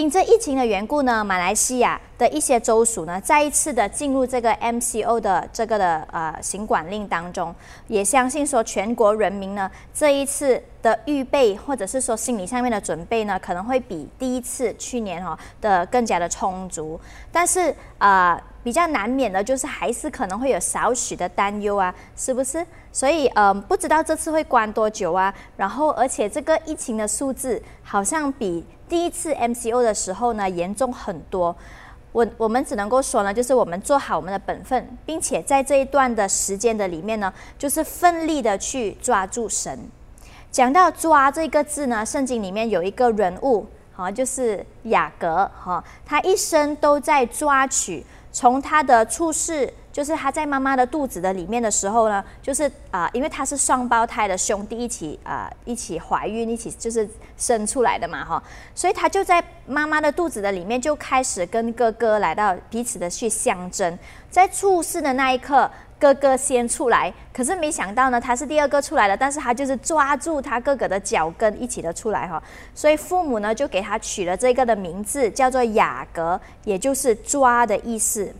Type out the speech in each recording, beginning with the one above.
因这疫情的缘故呢，马来西亚的一些州属呢，再一次的进入这个 MCO 的这个的呃行管令当中，也相信说全国人民呢，这一次的预备或者是说心理上面的准备呢，可能会比第一次去年哈的更加的充足，但是啊。比较难免的，就是还是可能会有少许的担忧啊，是不是？所以，嗯，不知道这次会关多久啊。然后，而且这个疫情的数字好像比第一次 MCO 的时候呢严重很多。我我们只能够说呢，就是我们做好我们的本分，并且在这一段的时间的里面呢，就是奋力的去抓住神。讲到抓这个字呢，圣经里面有一个人物，好，就是雅各，哈，他一生都在抓取。从他的出世，就是他在妈妈的肚子的里面的时候呢，就是啊，因为他是双胞胎的兄弟一起啊，一起怀孕，一起就是生出来的嘛，哈，所以他就在妈妈的肚子的里面就开始跟哥哥来到彼此的去相争，在出世的那一刻。哥哥先出来，可是没想到呢，他是第二个出来的，但是他就是抓住他哥哥的脚跟一起的出来哈，所以父母呢就给他取了这个的名字，叫做雅各，也就是抓的意思。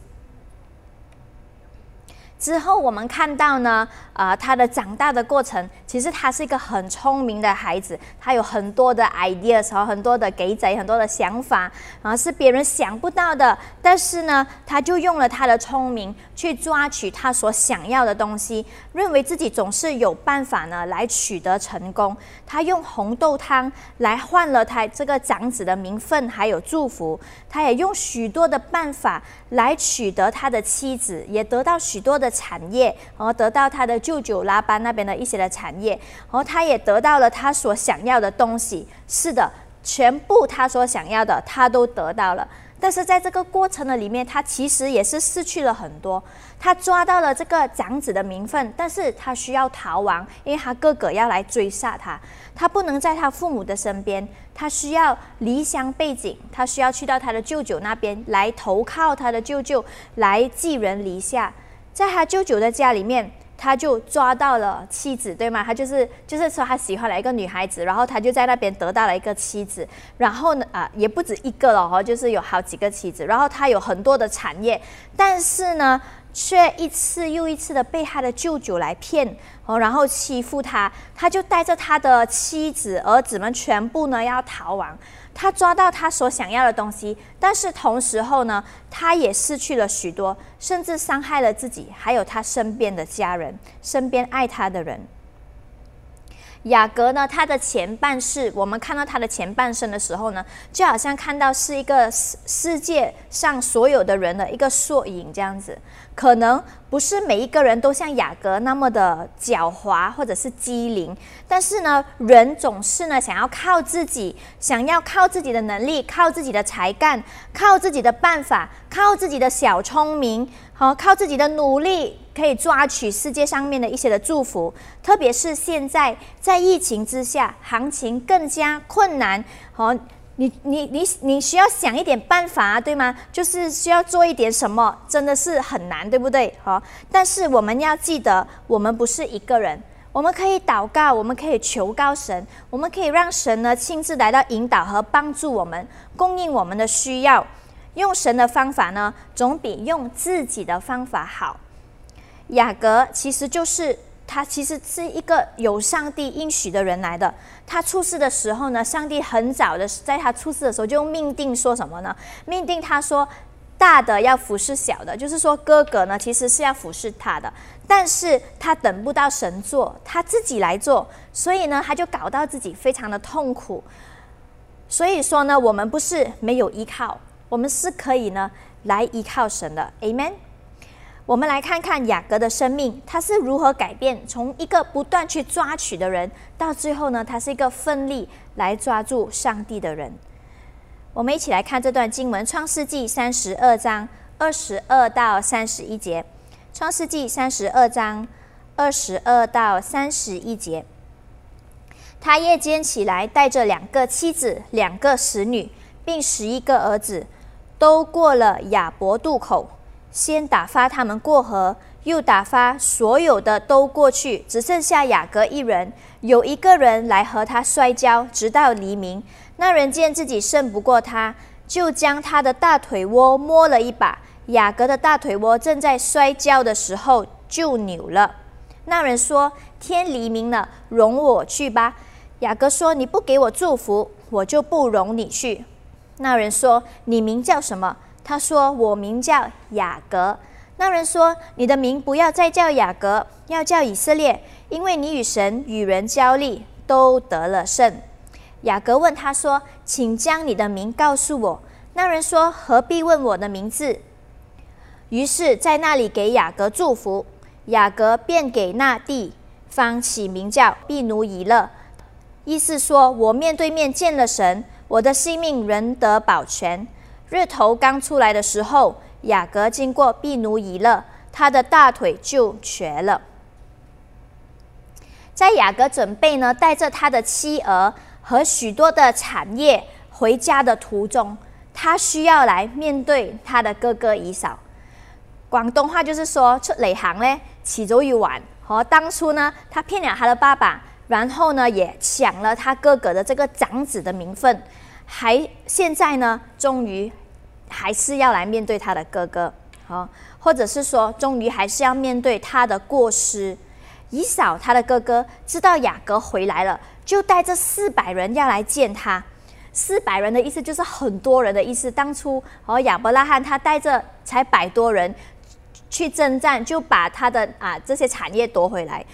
之后我们看到呢，啊，他的长大的过程，其实他是一个很聪明的孩子，他有很多的 ideas 和很多的给仔，很多的想法，啊，是别人想不到的。但是呢，他就用了他的聪明去抓取他所想要的东西，认为自己总是有办法呢来取得成功。他用红豆汤来换了他这个长子的名分还有祝福，他也用许多的办法来取得他的妻子，也得到许多的。产业，然后得到他的舅舅拉班那边的一些的产业，然后他也得到了他所想要的东西。是的，全部他所想要的，他都得到了。但是在这个过程的里面，他其实也是失去了很多。他抓到了这个长子的名分，但是他需要逃亡，因为他哥哥要来追杀他，他不能在他父母的身边，他需要离乡背井，他需要去到他的舅舅那边来投靠他的舅舅，来寄人篱下。在他舅舅的家里面，他就抓到了妻子，对吗？他就是就是说他喜欢了一个女孩子，然后他就在那边得到了一个妻子，然后呢啊也不止一个了哈，就是有好几个妻子，然后他有很多的产业，但是呢却一次又一次的被他的舅舅来骗哦，然后欺负他，他就带着他的妻子儿子们全部呢要逃亡。他抓到他所想要的东西，但是同时候呢，他也失去了许多，甚至伤害了自己，还有他身边的家人，身边爱他的人。雅阁呢，他的前半世，我们看到他的前半生的时候呢，就好像看到是一个世世界上所有的人的一个缩影这样子。可能不是每一个人都像雅阁那么的狡猾或者是机灵，但是呢，人总是呢想要靠自己，想要靠自己的能力，靠自己的才干，靠自己的办法，靠自己的小聪明，好，靠自己的努力，可以抓取世界上面的一些的祝福。特别是现在在疫情之下，行情更加困难，好。你你你你需要想一点办法，对吗？就是需要做一点什么，真的是很难，对不对？好，但是我们要记得，我们不是一个人，我们可以祷告，我们可以求告神，我们可以让神呢亲自来到引导和帮助我们，供应我们的需要。用神的方法呢，总比用自己的方法好。雅各其实就是。他其实是一个有上帝应许的人来的。他出世的时候呢，上帝很早的在他出世的时候就命定说什么呢？命定他说，大的要服侍小的，就是说哥哥呢其实是要服侍他的，但是他等不到神做，他自己来做，所以呢他就搞到自己非常的痛苦。所以说呢，我们不是没有依靠，我们是可以呢来依靠神的。Amen。我们来看看雅各的生命，他是如何改变，从一个不断去抓取的人，到最后呢，他是一个奋力来抓住上帝的人。我们一起来看这段经文，《创世纪》三十二章二十二到三十一节，《创世纪》三十二章二十二到三十一节。他夜间起来，带着两个妻子、两个使女，并十一个儿子，都过了雅伯渡口。先打发他们过河，又打发所有的都过去，只剩下雅各一人。有一个人来和他摔跤，直到黎明。那人见自己胜不过他，就将他的大腿窝摸了一把。雅各的大腿窝正在摔跤的时候就扭了。那人说：“天黎明了，容我去吧。”雅各说：“你不给我祝福，我就不容你去。”那人说：“你名叫什么？”他说：“我名叫雅各。”那人说：“你的名不要再叫雅各，要叫以色列，因为你与神与人交力，都得了胜。”雅各问他说：“请将你的名告诉我。”那人说：“何必问我的名字？”于是，在那里给雅各祝福。雅各便给那地方起名叫毕努以勒，意思说：“我面对面见了神，我的性命仍得保全。”日头刚出来的时候。雅各经过毕努以勒，他的大腿就瘸了。在雅各准备呢，带着他的妻儿和许多的产业回家的途中，他需要来面对他的哥哥以扫。广东话就是说出雷行呢，起走一晚。和当初呢，他骗了他的爸爸，然后呢，也抢了他哥哥的这个长子的名分，还现在呢，终于。还是要来面对他的哥哥，好，或者是说，终于还是要面对他的过失。以扫他的哥哥知道雅各回来了，就带着四百人要来见他。四百人的意思就是很多人的意思。当初哦，亚伯拉罕他带着才百多人去征战，就把他的啊这些产业夺回来。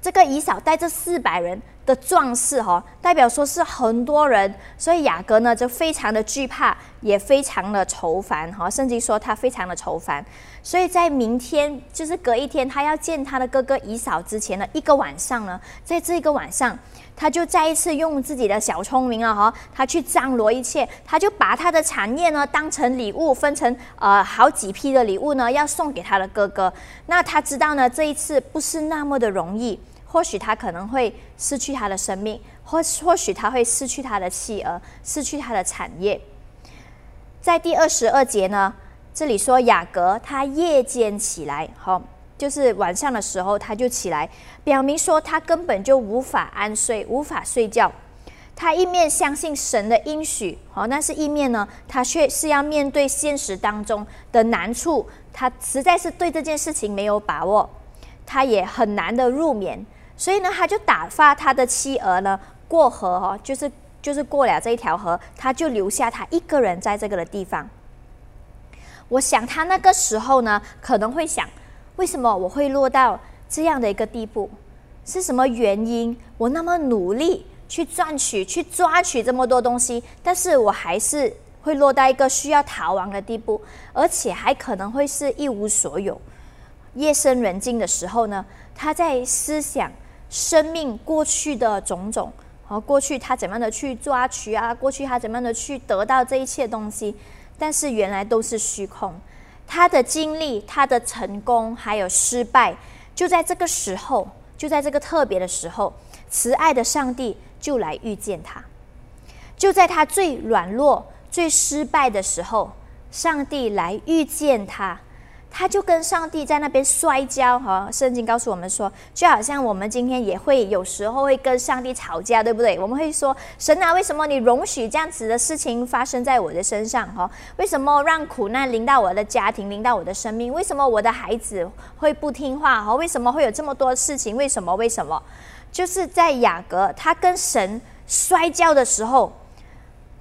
这个以扫带着四百人。的壮士哈，代表说是很多人，所以雅各呢就非常的惧怕，也非常的愁烦哈。甚至说他非常的愁烦，所以在明天就是隔一天，他要见他的哥哥以扫之前的一个晚上呢，在这个晚上，他就再一次用自己的小聪明啊哈，他去张罗一切，他就把他的产业呢当成礼物，分成呃好几批的礼物呢，要送给他的哥哥。那他知道呢，这一次不是那么的容易。或许他可能会失去他的生命，或或许他会失去他的妻儿，失去他的产业。在第二十二节呢，这里说雅各他夜间起来，好，就是晚上的时候他就起来，表明说他根本就无法安睡，无法睡觉。他一面相信神的应许，好，但是一面呢，他却是要面对现实当中的难处，他实在是对这件事情没有把握，他也很难的入眠。所以呢，他就打发他的妻儿呢过河哈，就是就是过了这一条河，他就留下他一个人在这个的地方。我想他那个时候呢，可能会想，为什么我会落到这样的一个地步？是什么原因？我那么努力去赚取、去抓取这么多东西，但是我还是会落到一个需要逃亡的地步，而且还可能会是一无所有。夜深人静的时候呢，他在思想。生命过去的种种，和过去他怎么样的去抓取啊？过去他怎么样的去得到这一切东西？但是原来都是虚空。他的经历、他的成功还有失败，就在这个时候，就在这个特别的时候，慈爱的上帝就来遇见他。就在他最软弱、最失败的时候，上帝来遇见他。他就跟上帝在那边摔跤，哈！圣经告诉我们说，就好像我们今天也会有时候会跟上帝吵架，对不对？我们会说：“神啊，为什么你容许这样子的事情发生在我的身上？哈，为什么让苦难临到我的家庭，临到我的生命？为什么我的孩子会不听话？哈，为什么会有这么多事情？为什么？为什么？就是在雅各他跟神摔跤的时候。”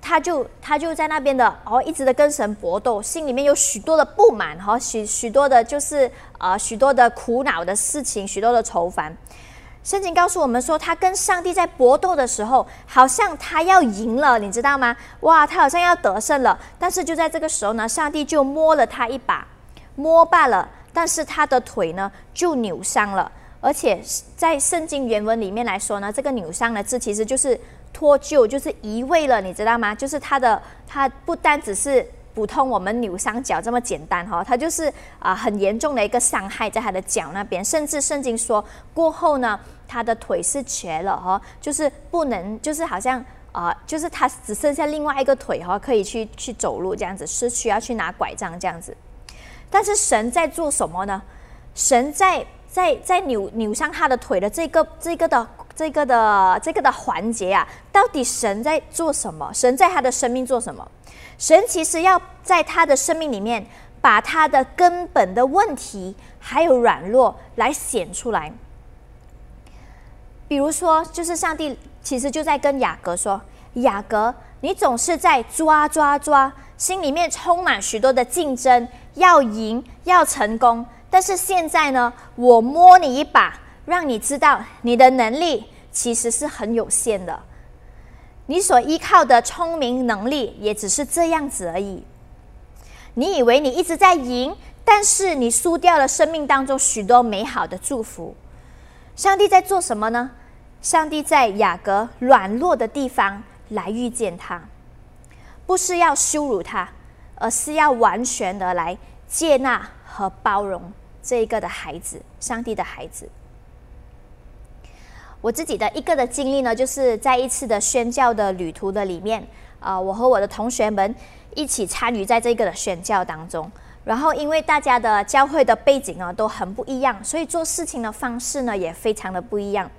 他就他就在那边的哦，一直的跟神搏斗，心里面有许多的不满哈，许许多的就是呃许多的苦恼的事情，许多的愁烦。圣经告诉我们说，他跟上帝在搏斗的时候，好像他要赢了，你知道吗？哇，他好像要得胜了。但是就在这个时候呢，上帝就摸了他一把，摸罢了，但是他的腿呢就扭伤了。而且在圣经原文里面来说呢，这个扭伤的字其实就是。脱臼就是移位了，你知道吗？就是它的，它不单只是普通我们扭伤脚这么简单哈，它就是啊很严重的一个伤害在他的脚那边，甚至圣经说过后呢，他的腿是瘸了哈，就是不能，就是好像啊，就是他只剩下另外一个腿哈，可以去去走路这样子，是需要去拿拐杖这样子。但是神在做什么呢？神在在在扭扭伤他的腿的这个这个的。这个的这个的环节啊，到底神在做什么？神在他的生命做什么？神其实要在他的生命里面，把他的根本的问题还有软弱来显出来。比如说，就是上帝其实就在跟雅各说：“雅各，你总是在抓抓抓，心里面充满许多的竞争，要赢，要成功。但是现在呢，我摸你一把。”让你知道你的能力其实是很有限的，你所依靠的聪明能力也只是这样子而已。你以为你一直在赢，但是你输掉了生命当中许多美好的祝福。上帝在做什么呢？上帝在雅各软弱的地方来遇见他，不是要羞辱他，而是要完全的来接纳和包容这一个的孩子，上帝的孩子。我自己的一个的经历呢，就是在一次的宣教的旅途的里面，啊，我和我的同学们一起参与在这个的宣教当中。然后，因为大家的教会的背景啊都很不一样，所以做事情的方式呢也非常的不一样。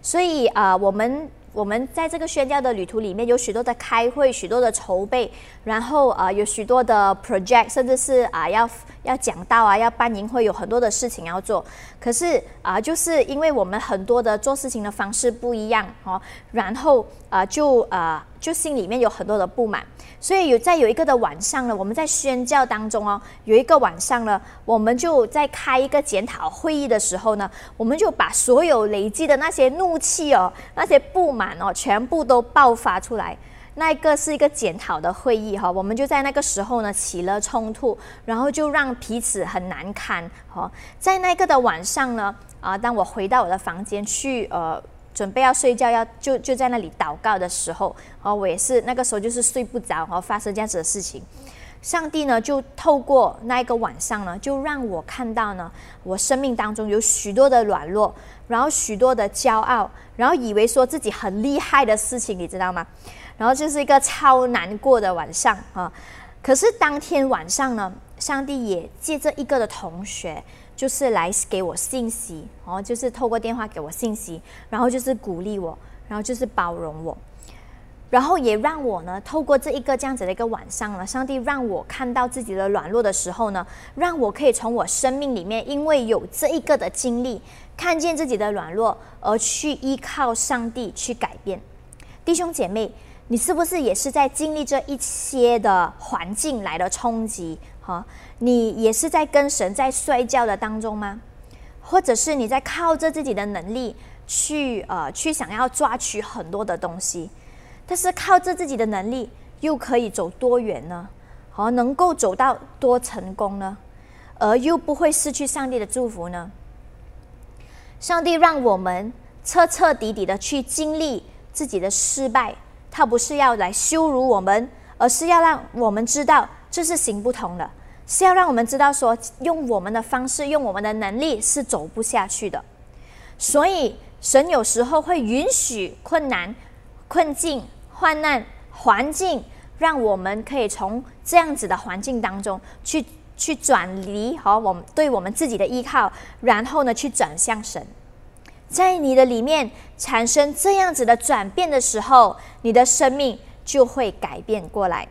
所以啊，我们。我们在这个宣教的旅途里面，有许多的开会，许多的筹备，然后啊，有许多的 project，甚至是啊，要要讲到啊，要办营会，有很多的事情要做。可是啊，就是因为我们很多的做事情的方式不一样哦，然后啊，就啊，就心里面有很多的不满。所以有在有一个的晚上呢，我们在宣教当中哦，有一个晚上呢，我们就在开一个检讨会议的时候呢，我们就把所有累积的那些怒气哦，那些不满哦，全部都爆发出来。那个是一个检讨的会议哈，我们就在那个时候呢起了冲突，然后就让彼此很难堪。哈，在那个的晚上呢，啊，当我回到我的房间去，呃。准备要睡觉，要就就在那里祷告的时候，哦，我也是那个时候就是睡不着，哦，发生这样子的事情，上帝呢就透过那一个晚上呢，就让我看到呢，我生命当中有许多的软弱，然后许多的骄傲，然后以为说自己很厉害的事情，你知道吗？然后就是一个超难过的晚上啊。可是当天晚上呢，上帝也借着一个的同学。就是来给我信息，哦，就是透过电话给我信息，然后就是鼓励我，然后就是包容我，然后也让我呢，透过这一个这样子的一个晚上呢，上帝让我看到自己的软弱的时候呢，让我可以从我生命里面，因为有这一个的经历，看见自己的软弱，而去依靠上帝去改变。弟兄姐妹，你是不是也是在经历这一些的环境来的冲击？好？你也是在跟神在摔跤的当中吗？或者是你在靠着自己的能力去呃去想要抓取很多的东西，但是靠着自己的能力又可以走多远呢？和能够走到多成功呢？而又不会失去上帝的祝福呢？上帝让我们彻彻底底的去经历自己的失败，他不是要来羞辱我们，而是要让我们知道这是行不通的。是要让我们知道，说用我们的方式，用我们的能力是走不下去的。所以，神有时候会允许困难、困境、患难、环境，让我们可以从这样子的环境当中去去转离和我们对我们自己的依靠，然后呢，去转向神。在你的里面产生这样子的转变的时候，你的生命就会改变过来。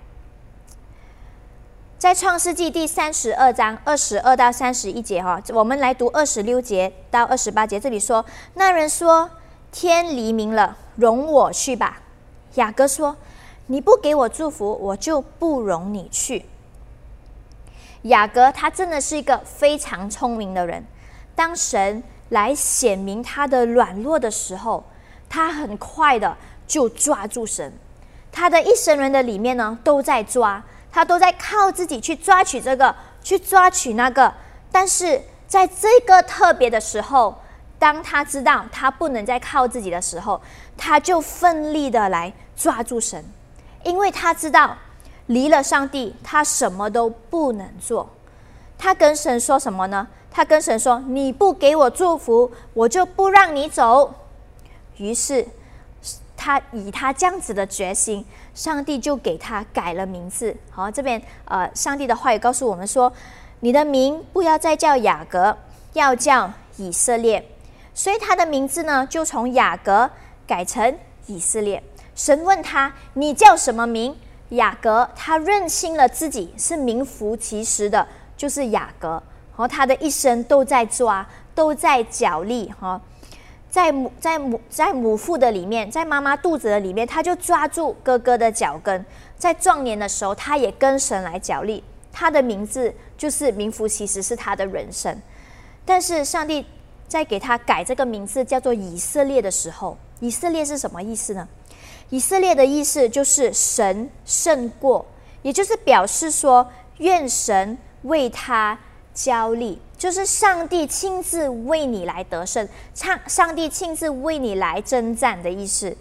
在创世纪第三十二章二十二到三十一节，哈，我们来读二十六节到二十八节。这里说，那人说：“天黎明了，容我去吧。”雅各说：“你不给我祝福，我就不容你去。”雅各他真的是一个非常聪明的人。当神来显明他的软弱的时候，他很快的就抓住神。他的一生人的里面呢，都在抓。他都在靠自己去抓取这个，去抓取那个，但是在这个特别的时候，当他知道他不能再靠自己的时候，他就奋力的来抓住神，因为他知道离了上帝，他什么都不能做。他跟神说什么呢？他跟神说：“你不给我祝福，我就不让你走。”于是。他以他这样子的决心，上帝就给他改了名字。好，这边呃，上帝的话语告诉我们说：“你的名不要再叫雅各，要叫以色列，所以他的名字呢就从雅各改成以色列。神问他：“你叫什么名？”雅各他认清了自己是名副其实的，就是雅各。和他的一生都在抓，都在角力，哈，在母在母在母腹的里面，在妈妈肚子的里面，他就抓住哥哥的脚跟。在壮年的时候，他也跟神来角力。他的名字就是名副其实是他的人生。但是上帝在给他改这个名字叫做以色列的时候，以色列是什么意思呢？以色列的意思就是神胜过，也就是表示说愿神为他交力，就是上帝亲自为你来得胜，上上帝亲自为你来征战的意思。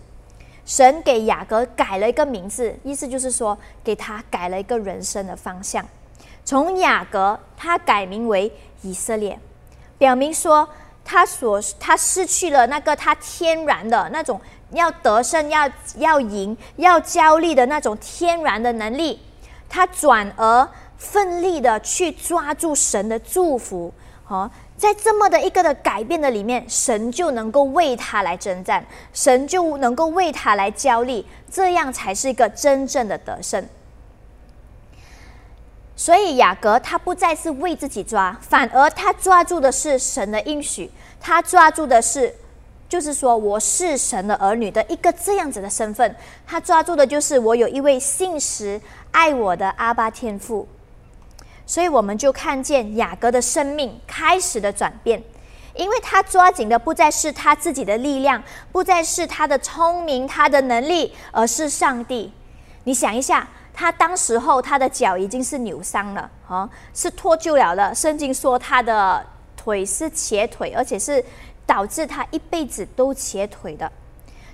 神给雅各改了一个名字，意思就是说给他改了一个人生的方向，从雅各他改名为以色列，表明说他所他失去了那个他天然的那种。要得胜，要要赢，要焦虑的那种天然的能力，他转而奋力的去抓住神的祝福。哦，在这么的一个的改变的里面，神就能够为他来征战，神就能够为他来焦虑，这样才是一个真正的得胜。所以雅各他不再是为自己抓，反而他抓住的是神的应许，他抓住的是。就是说，我是神的儿女的一个这样子的身份，他抓住的就是我有一位信实爱我的阿巴天父，所以我们就看见雅各的生命开始的转变，因为他抓紧的不再是他自己的力量，不再是他的聪明、他的能力，而是上帝。你想一下，他当时候他的脚已经是扭伤了，啊，是脱臼了的。圣经说他的腿是瘸腿，而且是。导致他一辈子都瘸腿的，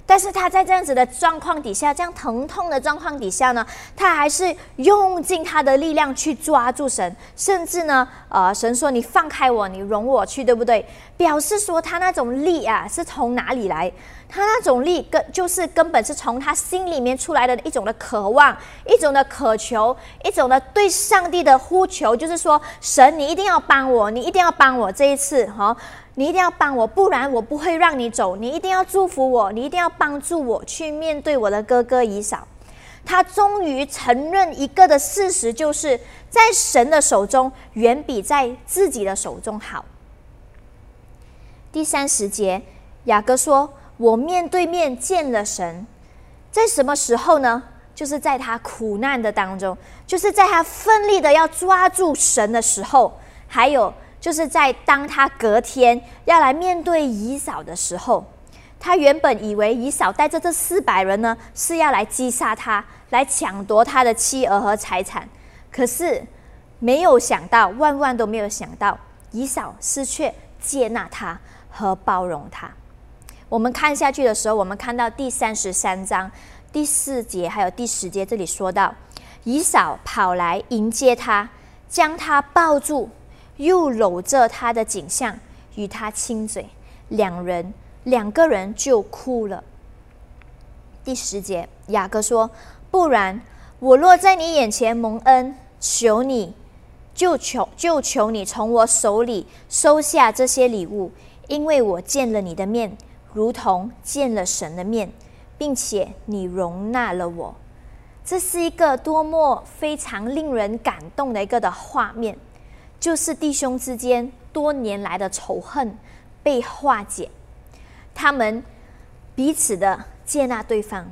但是他在这样子的状况底下，这样疼痛的状况底下呢，他还是用尽他的力量去抓住神，甚至呢，呃，神说你放开我，你容我去，对不对？表示说他那种力啊，是从哪里来？他那种力根就是根本是从他心里面出来的一种的渴望，一种的渴求，一种的对上帝的呼求，就是说神，你一定要帮我，你一定要帮我这一次，哈。你一定要帮我，不然我不会让你走。你一定要祝福我，你一定要帮助我去面对我的哥哥以嫂。他终于承认一个的事实，就是在神的手中远比在自己的手中好。第三十节，雅各说：“我面对面见了神，在什么时候呢？就是在他苦难的当中，就是在他奋力的要抓住神的时候，还有。”就是在当他隔天要来面对姨嫂的时候，他原本以为姨嫂带着这四百人呢是要来击杀他，来抢夺他的妻儿和财产。可是没有想到，万万都没有想到，姨嫂是却接纳他和包容他。我们看下去的时候，我们看到第三十三章第四节还有第十节，这里说到姨嫂跑来迎接他，将他抱住。又搂着他的景象，与他亲嘴，两人两个人就哭了。第十节，雅各说：“不然，我若在你眼前蒙恩，求你，就求就求你从我手里收下这些礼物，因为我见了你的面，如同见了神的面，并且你容纳了我。这是一个多么非常令人感动的一个的画面。”就是弟兄之间多年来的仇恨被化解，他们彼此的接纳对方。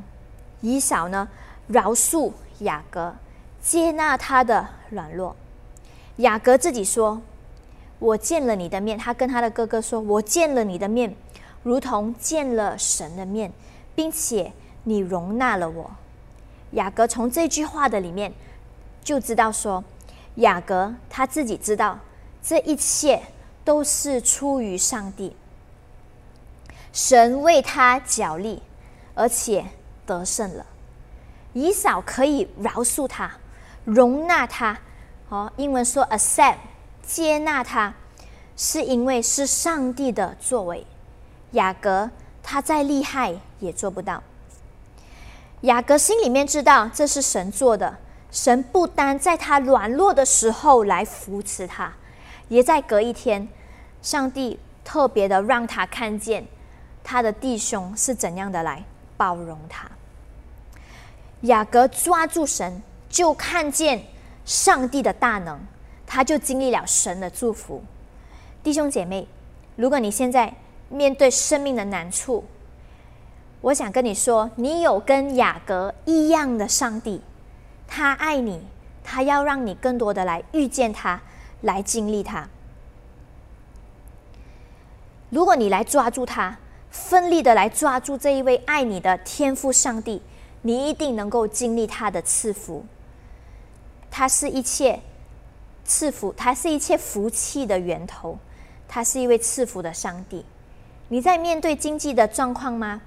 以扫呢，饶恕雅各，接纳他的软弱。雅各自己说：“我见了你的面。”他跟他的哥哥说：“我见了你的面，如同见了神的面，并且你容纳了我。”雅各从这句话的里面就知道说。雅各他自己知道，这一切都是出于上帝。神为他脚力，而且得胜了。以扫可以饶恕他，容纳他。哦，英文说 accept，接纳他，是因为是上帝的作为。雅各他再厉害也做不到。雅各心里面知道这是神做的。神不单在他软弱的时候来扶持他，也在隔一天，上帝特别的让他看见他的弟兄是怎样的来包容他。雅各抓住神，就看见上帝的大能，他就经历了神的祝福。弟兄姐妹，如果你现在面对生命的难处，我想跟你说，你有跟雅各一样的上帝，他爱你，他要让你更多的来遇见他，来经历他。如果你来抓住他，奋力的来抓住这一位爱你的天赋上帝，你一定能够经历他的赐福。他是一切赐福，他是一切福气的源头，他是一位赐福的上帝。你在面对经济的状况吗？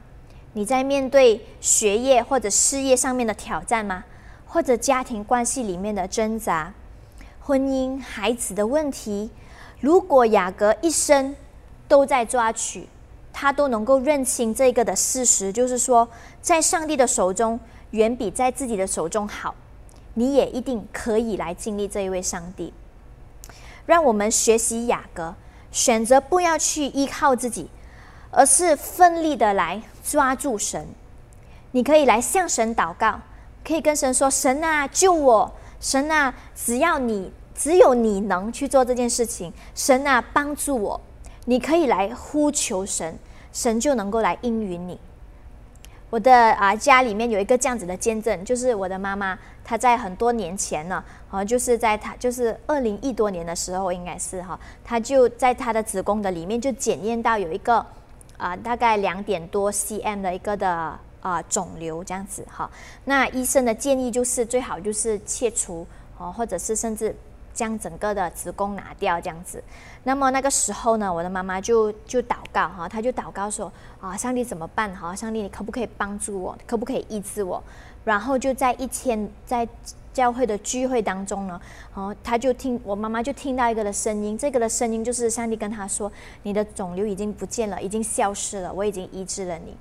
你在面对学业或者事业上面的挑战吗？或者家庭关系里面的挣扎、婚姻、孩子的问题？如果雅各一生都在抓取，他都能够认清这个的事实，就是说，在上帝的手中远比在自己的手中好。你也一定可以来经历这一位上帝。让我们学习雅各，选择不要去依靠自己。而是奋力的来抓住神，你可以来向神祷告，可以跟神说：“神啊，救我！神啊，只要你只有你能去做这件事情，神啊，帮助我！”你可以来呼求神，神就能够来应允你。我的啊家里面有一个这样子的见证，就是我的妈妈，她在很多年前呢，啊，就是在她就是二零一多年的时候，应该是哈，她就在她的子宫的里面就检验到有一个。啊，大概两点多 cm 的一个的啊肿瘤这样子哈，那医生的建议就是最好就是切除哦，或者是甚至将整个的子宫拿掉这样子。那么那个时候呢，我的妈妈就就祷告哈，她就祷告说啊，上帝怎么办哈？上帝你可不可以帮助我？可不可以医治我？然后就在一天在。教会的聚会当中呢，哦，他就听我妈妈就听到一个的声音，这个的声音就是上帝跟他说：“你的肿瘤已经不见了，已经消失了，我已经医治了你。”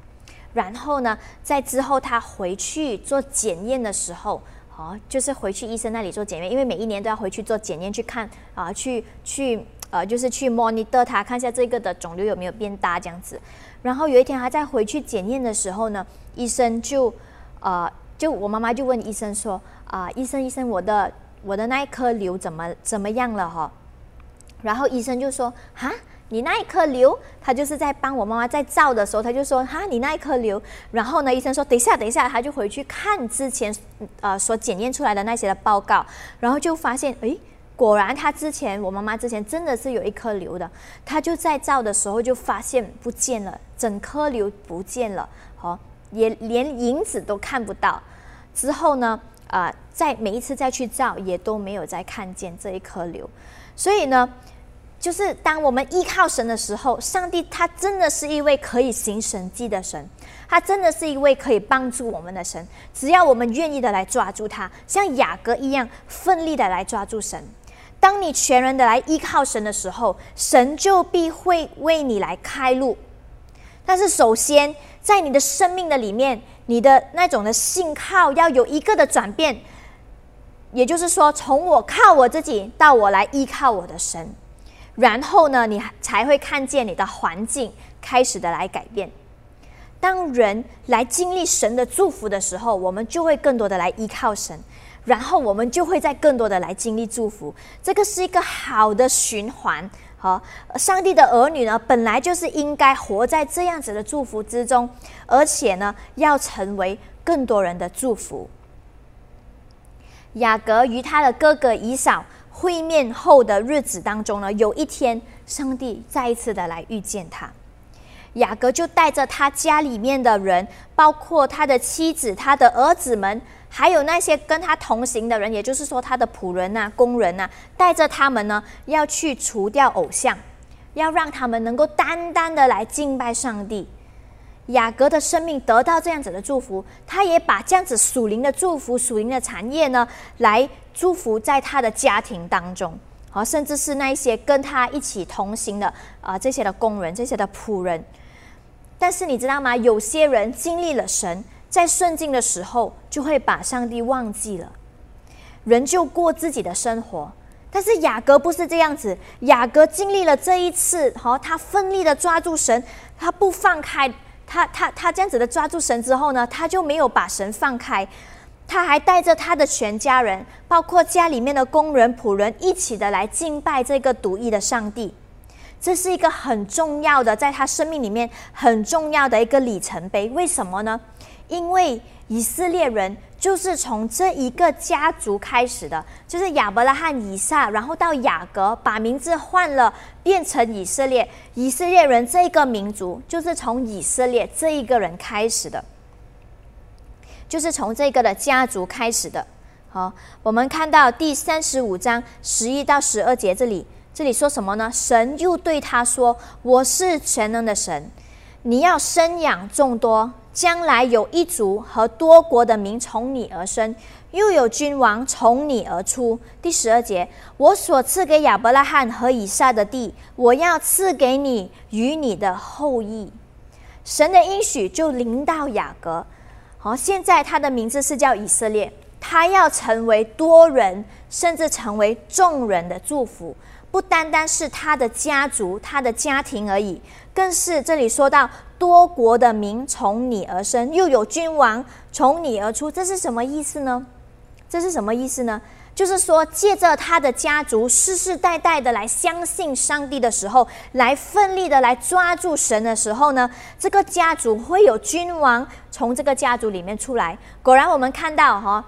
然后呢，在之后他回去做检验的时候，哦，就是回去医生那里做检验，因为每一年都要回去做检验去看啊，去去呃，就是去 monitor 他看一下这个的肿瘤有没有变大这样子。然后有一天他再回去检验的时候呢，医生就呃，就我妈妈就问医生说。啊，医生，医生，我的我的那一颗瘤怎么怎么样了哈？然后医生就说：哈，你那一颗瘤，他就是在帮我妈妈在照的时候，他就说：哈，你那一颗瘤。然后呢，医生说：等一下，等一下，他就回去看之前呃所检验出来的那些的报告，然后就发现，诶，果然他之前我妈妈之前真的是有一颗瘤的，他就在照的时候就发现不见了，整颗瘤不见了，好，也连影子都看不到。之后呢？啊，在每一次再去照，也都没有再看见这一颗瘤，所以呢，就是当我们依靠神的时候，上帝他真的是一位可以行神迹的神，他真的是一位可以帮助我们的神。只要我们愿意的来抓住他，像雅各一样奋力的来抓住神。当你全然的来依靠神的时候，神就必会为你来开路。但是首先，在你的生命的里面。你的那种的信靠要有一个的转变，也就是说，从我靠我自己到我来依靠我的神，然后呢，你才会看见你的环境开始的来改变。当人来经历神的祝福的时候，我们就会更多的来依靠神，然后我们就会在更多的来经历祝福。这个是一个好的循环。好，上帝的儿女呢，本来就是应该活在这样子的祝福之中，而且呢，要成为更多人的祝福。雅各与他的哥哥以扫会面后的日子当中呢，有一天，上帝再一次的来遇见他，雅各就带着他家里面的人，包括他的妻子、他的儿子们。还有那些跟他同行的人，也就是说他的仆人呐、工人呐，带着他们呢，要去除掉偶像，要让他们能够单单的来敬拜上帝。雅各的生命得到这样子的祝福，他也把这样子属灵的祝福、属灵的产业呢，来祝福在他的家庭当中，好，甚至是那一些跟他一起同行的啊这些的工人、这些的仆人。但是你知道吗？有些人经历了神。在顺境的时候，就会把上帝忘记了，人就过自己的生活；但是雅各不是这样子，雅各经历了这一次，哈，他奋力的抓住神，他不放开，他他他这样子的抓住神之后呢，他就没有把神放开，他还带着他的全家人，包括家里面的工人仆人，一起的来敬拜这个独一的上帝。这是一个很重要的，在他生命里面很重要的一个里程碑。为什么呢？因为以色列人就是从这一个家族开始的，就是亚伯拉罕、以撒，然后到雅各，把名字换了，变成以色列。以色列人这个民族就是从以色列这一个人开始的，就是从这个的家族开始的。好，我们看到第三十五章十一到十二节这里。这里说什么呢？神又对他说：“我是全能的神，你要生养众多，将来有一族和多国的民从你而生，又有君王从你而出。”第十二节，我所赐给亚伯拉罕和以撒的地，我要赐给你与你的后裔。神的应许就临到雅各。好，现在他的名字是叫以色列，他要成为多人，甚至成为众人的祝福。不单单是他的家族、他的家庭而已，更是这里说到多国的民从你而生，又有君王从你而出，这是什么意思呢？这是什么意思呢？就是说，借着他的家族世世代代的来相信上帝的时候，来奋力的来抓住神的时候呢，这个家族会有君王从这个家族里面出来。果然，我们看到哈，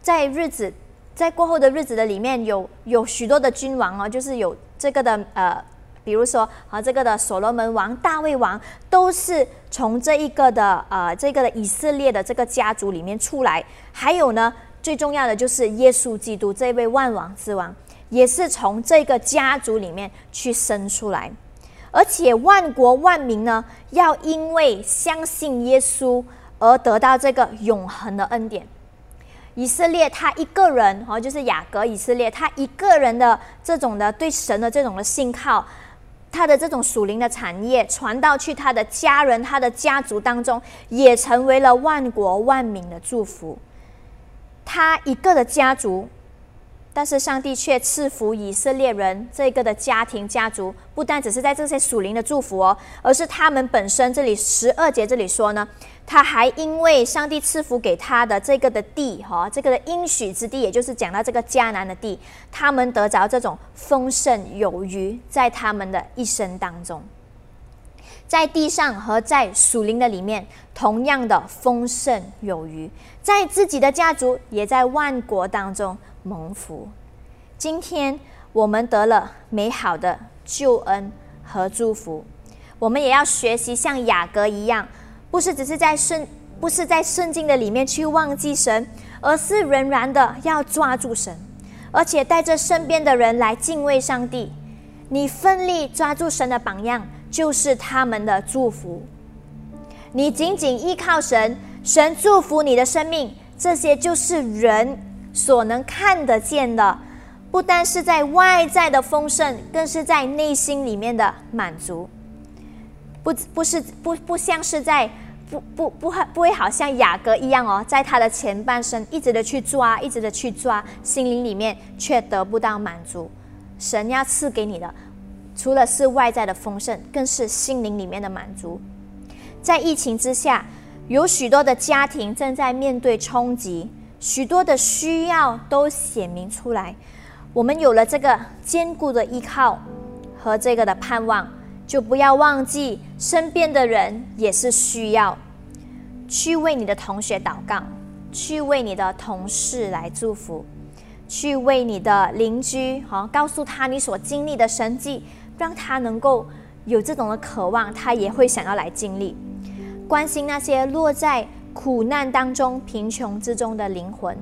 在日子。在过后的日子的里面，有有许多的君王哦，就是有这个的呃，比如说啊，这个的所罗门王、大卫王，都是从这一个的呃，这个的以色列的这个家族里面出来。还有呢，最重要的就是耶稣基督这位万王之王，也是从这个家族里面去生出来。而且万国万民呢，要因为相信耶稣而得到这个永恒的恩典。以色列他一个人，哦，就是雅各以色列，他一个人的这种的对神的这种的信靠，他的这种属灵的产业传到去他的家人、他的家族当中，也成为了万国万民的祝福。他一个的家族。但是上帝却赐福以色列人这个的家庭家族，不单只是在这些属灵的祝福哦，而是他们本身。这里十二节这里说呢，他还因为上帝赐福给他的这个的地哈，这个的应许之地，也就是讲到这个迦南的地，他们得着这种丰盛有余，在他们的一生当中，在地上和在属灵的里面，同样的丰盛有余，在自己的家族，也在万国当中。蒙福，今天我们得了美好的救恩和祝福，我们也要学习像雅各一样，不是只是在圣，不是在圣经的里面去忘记神，而是仍然的要抓住神，而且带着身边的人来敬畏上帝。你奋力抓住神的榜样，就是他们的祝福。你紧紧依靠神，神祝福你的生命，这些就是人。所能看得见的，不单是在外在的丰盛，更是在内心里面的满足。不，不是不不像是在不不不不会好像雅各一样哦，在他的前半生一直的去抓，一直的去抓，心灵里面却得不到满足。神要赐给你的，除了是外在的丰盛，更是心灵里面的满足。在疫情之下，有许多的家庭正在面对冲击。许多的需要都显明出来，我们有了这个坚固的依靠和这个的盼望，就不要忘记身边的人也是需要，去为你的同学祷告，去为你的同事来祝福，去为你的邻居哈告诉他你所经历的神迹，让他能够有这种的渴望，他也会想要来经历，关心那些落在。苦难当中、贫穷之中的灵魂，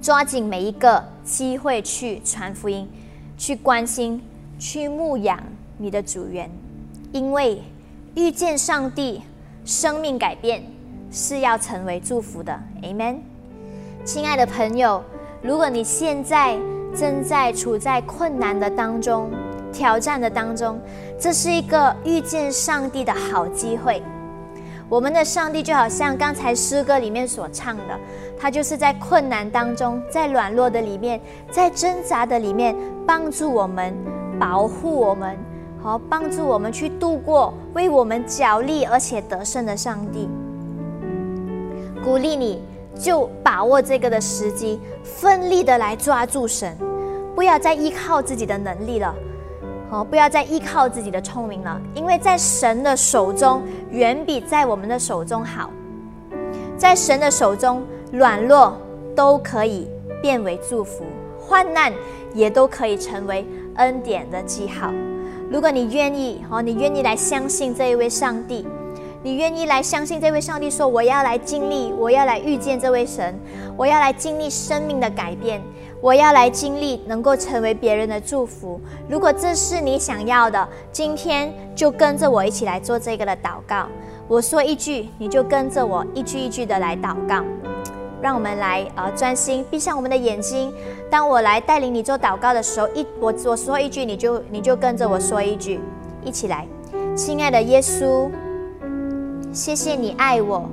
抓紧每一个机会去传福音、去关心、去牧养你的主人，因为遇见上帝，生命改变是要成为祝福的。Amen。亲爱的朋友，如果你现在正在处在困难的当中、挑战的当中，这是一个遇见上帝的好机会。我们的上帝就好像刚才诗歌里面所唱的，他就是在困难当中，在软弱的里面，在挣扎的里面，帮助我们，保护我们，好帮助我们去度过，为我们脚力而且得胜的上帝。鼓励你，就把握这个的时机，奋力的来抓住神，不要再依靠自己的能力了。哦，不要再依靠自己的聪明了，因为在神的手中远比在我们的手中好。在神的手中，软弱都可以变为祝福，患难也都可以成为恩典的记号。如果你愿意，哦，你愿意来相信这一位上帝，你愿意来相信这位上帝，说我要来经历，我要来遇见这位神，我要来经历生命的改变。我要来经历，能够成为别人的祝福。如果这是你想要的，今天就跟着我一起来做这个的祷告。我说一句，你就跟着我一句一句的来祷告。让我们来呃专心，闭上我们的眼睛。当我来带领你做祷告的时候，一我我说一句，你就你就跟着我说一句，一起来。亲爱的耶稣，谢谢你爱我，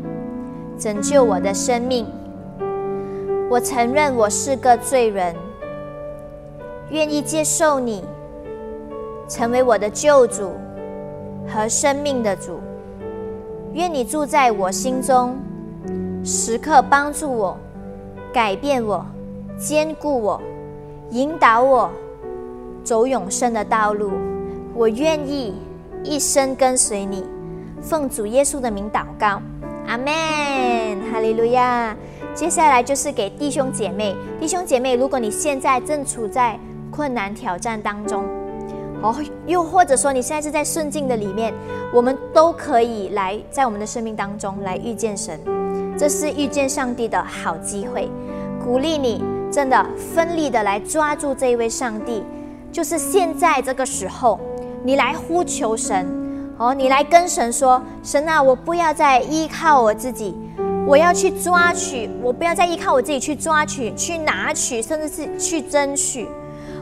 拯救我的生命。我承认我是个罪人，愿意接受你成为我的救主和生命的主。愿你住在我心中，时刻帮助我、改变我、坚固我、引导我走永生的道路。我愿意一生跟随你，奉主耶稣的名祷告，阿门，哈利路亚。接下来就是给弟兄姐妹，弟兄姐妹，如果你现在正处在困难挑战当中，哦，又或者说你现在是在顺境的里面，我们都可以来在我们的生命当中来遇见神，这是遇见上帝的好机会。鼓励你，真的奋力的来抓住这一位上帝，就是现在这个时候，你来呼求神，哦，你来跟神说，神啊，我不要再依靠我自己。我要去抓取，我不要再依靠我自己去抓取、去拿取，甚至是去争取。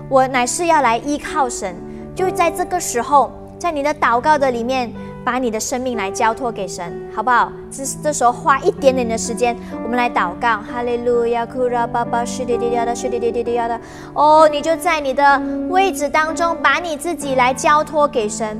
我乃是要来依靠神。就在这个时候，在你的祷告的里面，把你的生命来交托给神，好不好？这这时候花一点点的时间，我们来祷告。哈利路亚，库拉巴巴，是的的呀的，是滴滴滴滴的。哦，你就在你的位置当中，把你自己来交托给神。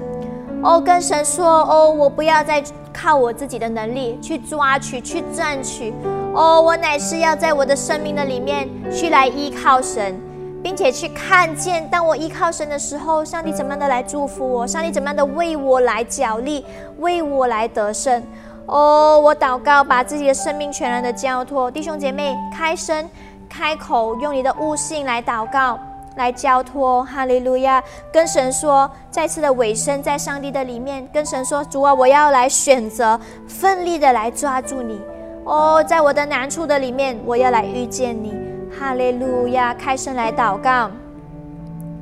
哦，跟神说，哦，我不要再。靠我自己的能力去抓取、去赚取，哦，我乃是要在我的生命的里面去来依靠神，并且去看见，当我依靠神的时候，上帝怎么样的来祝福我，上帝怎么样的为我来角力，为我来得胜。哦，我祷告，把自己的生命全然的交托，弟兄姐妹，开声、开口，用你的悟性来祷告。来交托，哈利路亚！跟神说，再次的尾声，在上帝的里面，跟神说：主啊，我要来选择，奋力的来抓住你。哦，在我的难处的里面，我要来遇见你。哈利路亚！开声来祷告。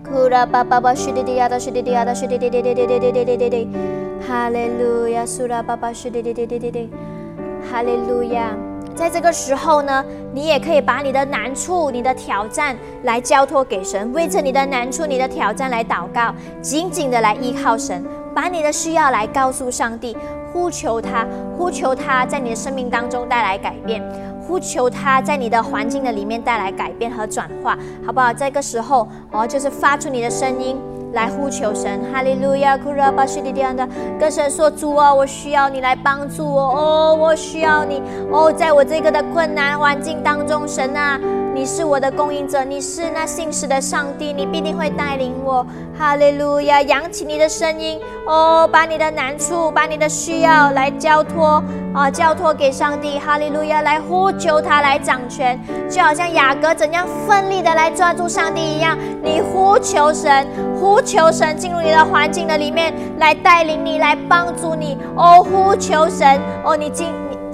库拉巴巴巴，嘘滴滴呀的，嘘滴滴呀的，嘘滴滴滴滴滴滴滴滴滴滴。哈利路亚！苏拉巴巴，嘘滴滴滴滴滴滴。哈利路亚！在这个时候呢，你也可以把你的难处、你的挑战来交托给神，为着你的难处、你的挑战来祷告，紧紧的来依靠神，把你的需要来告诉上帝，呼求他，呼求他在你的生命当中带来改变，呼求他在你的环境的里面带来改变和转化，好不好？这个时候哦，就是发出你的声音。来呼求神，哈利路亚，库拉巴西里蒂安的，跟神说：主啊，我需要你来帮助我哦，我需要你哦，在我这个的困难环境当中，神啊，你是我的供应者，你是那信实的上帝，你必定会带领我，哈利路亚，扬起你的声音哦，把你的难处，把你的需要来交托啊，交托给上帝，哈利路亚，来呼求他来掌权，就好像雅各怎样奋力的来抓住上帝一样，你呼求神，呼。求神进入你的环境的里面来带领你，来帮助你哦！呼求神哦！你进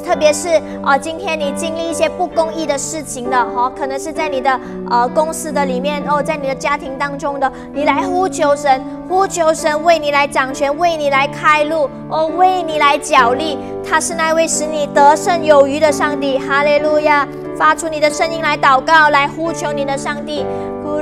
特别是啊，今天你经历一些不公义的事情的哦，可能是在你的呃公司的里面哦，在你的家庭当中的，你来呼求神，呼求神为你来掌权，为你来开路哦，为你来角力。他是那位使你得胜有余的上帝，哈利路亚！发出你的声音来祷告，来呼求你的上帝。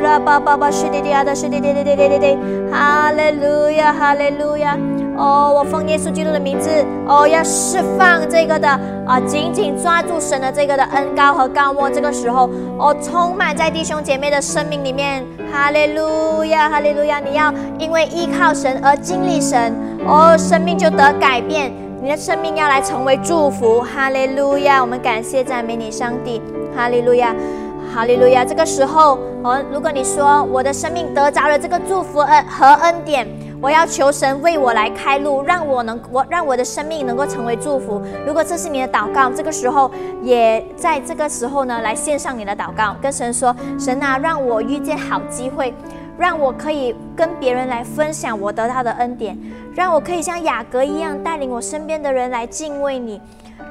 呼啦巴巴巴，是的的呀的，是的的的的的的，哈利路亚，哈利路亚。哦，我奉耶稣基督的名字，哦，要释放这个的啊，紧紧抓住神的这个的恩高和高莫。这个时候，哦，充满在弟兄姐妹的生命里面，哈利路亚，哈利路亚！你要因为依靠神而经历神，哦，生命就得改变，你的生命要来成为祝福，哈利路亚！我们感谢赞美你，上帝，哈利路亚，哈利路亚！这个时候，哦，如果你说我的生命得着了这个祝福恩和恩典。我要求神为我来开路，让我能我让我的生命能够成为祝福。如果这是你的祷告，这个时候也在这个时候呢，来献上你的祷告，跟神说：神啊，让我遇见好机会，让我可以跟别人来分享我得到的恩典，让我可以像雅各一样带领我身边的人来敬畏你，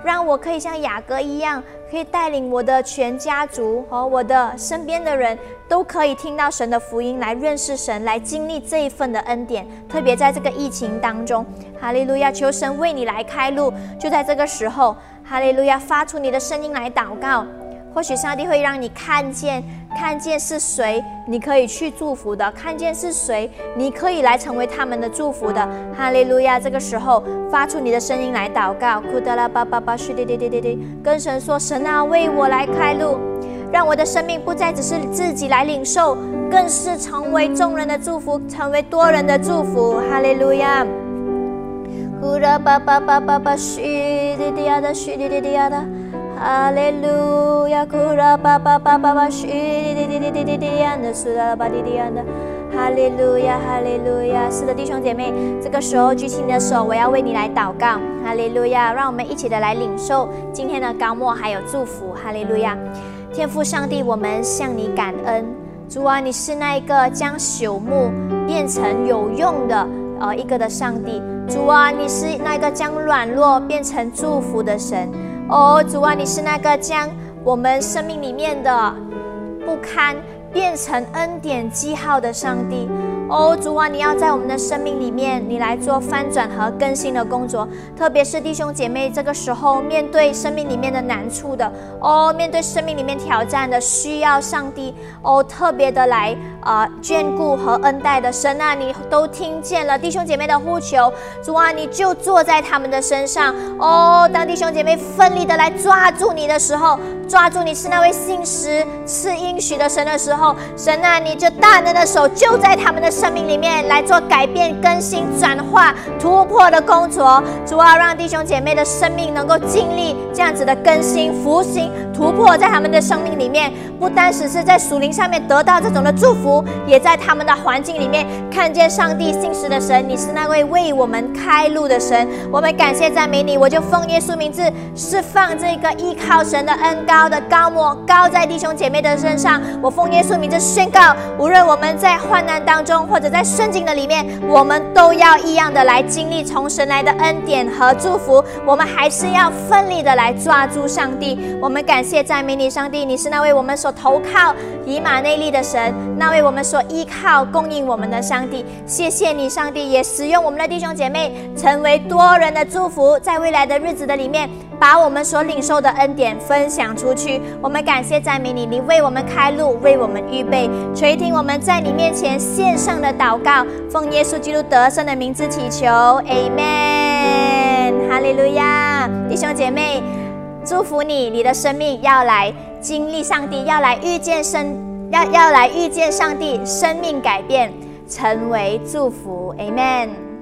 让我可以像雅各一样。可以带领我的全家族和我的身边的人都可以听到神的福音，来认识神，来经历这一份的恩典。特别在这个疫情当中，哈利路亚！求神为你来开路。就在这个时候，哈利路亚！发出你的声音来祷告。或许上帝会让你看见，看见是谁，你可以去祝福的；看见是谁，你可以来成为他们的祝福的。哈利路亚！这个时候，发出你的声音来祷告。库德拉巴巴巴，嘘滴滴滴滴滴，跟神说：神啊，为我来开路，让我的生命不再只是自己来领受，更是成为众人的祝福，成为多人的祝福。哈利路亚！库德拉巴巴巴巴巴，嘘滴滴呀的，嘘滴滴滴呀的。哈利路亚，库拉巴巴巴巴巴，嘘滴滴滴滴滴滴安的，苏拉巴滴滴安的。哈利路亚，哈利路亚。是的，弟兄姐妹，这个时候举起你的手，我要为你来祷告。哈利路亚，让我们一起的来领受今天的高莫还有祝福。哈利路亚，天父上帝，我们向你感恩。主啊，你是那一个将朽木变成有用的呃一个的上帝。主啊，你是那个将软弱变成祝福的神。哦，主啊，你是那个将我们生命里面的不堪变成恩典记号的上帝。哦，主啊，你要在我们的生命里面，你来做翻转和更新的工作。特别是弟兄姐妹，这个时候面对生命里面的难处的，哦，面对生命里面挑战的，需要上帝哦，特别的来啊眷顾和恩待的神啊，你都听见了弟兄姐妹的呼求。主啊，你就坐在他们的身上。哦，当弟兄姐妹奋力的来抓住你的时候，抓住你是那位信实赐应许的神的时候，神啊，你就大能的手就在他们的。生命里面来做改变、更新、转化、突破的工作，主要让弟兄姐妹的生命能够经历这样子的更新、复兴、突破，在他们的生命里面，不单只是在属灵上面得到这种的祝福，也在他们的环境里面看见上帝信实的神，你是那位为我们开路的神。我们感谢赞美你，我就奉耶稣名字释放这个依靠神的恩高的高莫高在弟兄姐妹的身上。我奉耶稣名字宣告，无论我们在患难当中。或者在顺境的里面，我们都要一样的来经历从神来的恩典和祝福。我们还是要奋力的来抓住上帝。我们感谢赞美你，上帝，你是那位我们所投靠以马内利的神，那位我们所依靠供应我们的上帝。谢谢你，上帝，也使用我们的弟兄姐妹成为多人的祝福，在未来的日子的里面。把我们所领受的恩典分享出去。我们感谢赞美你，你为我们开路，为我们预备，垂听我们在你面前献上的祷告。奉耶稣基督得胜的名字祈求，Amen。哈利路亚，弟兄姐妹，祝福你，你的生命要来经历上帝，要来遇见生，要要来遇见上帝，生命改变，成为祝福，Amen。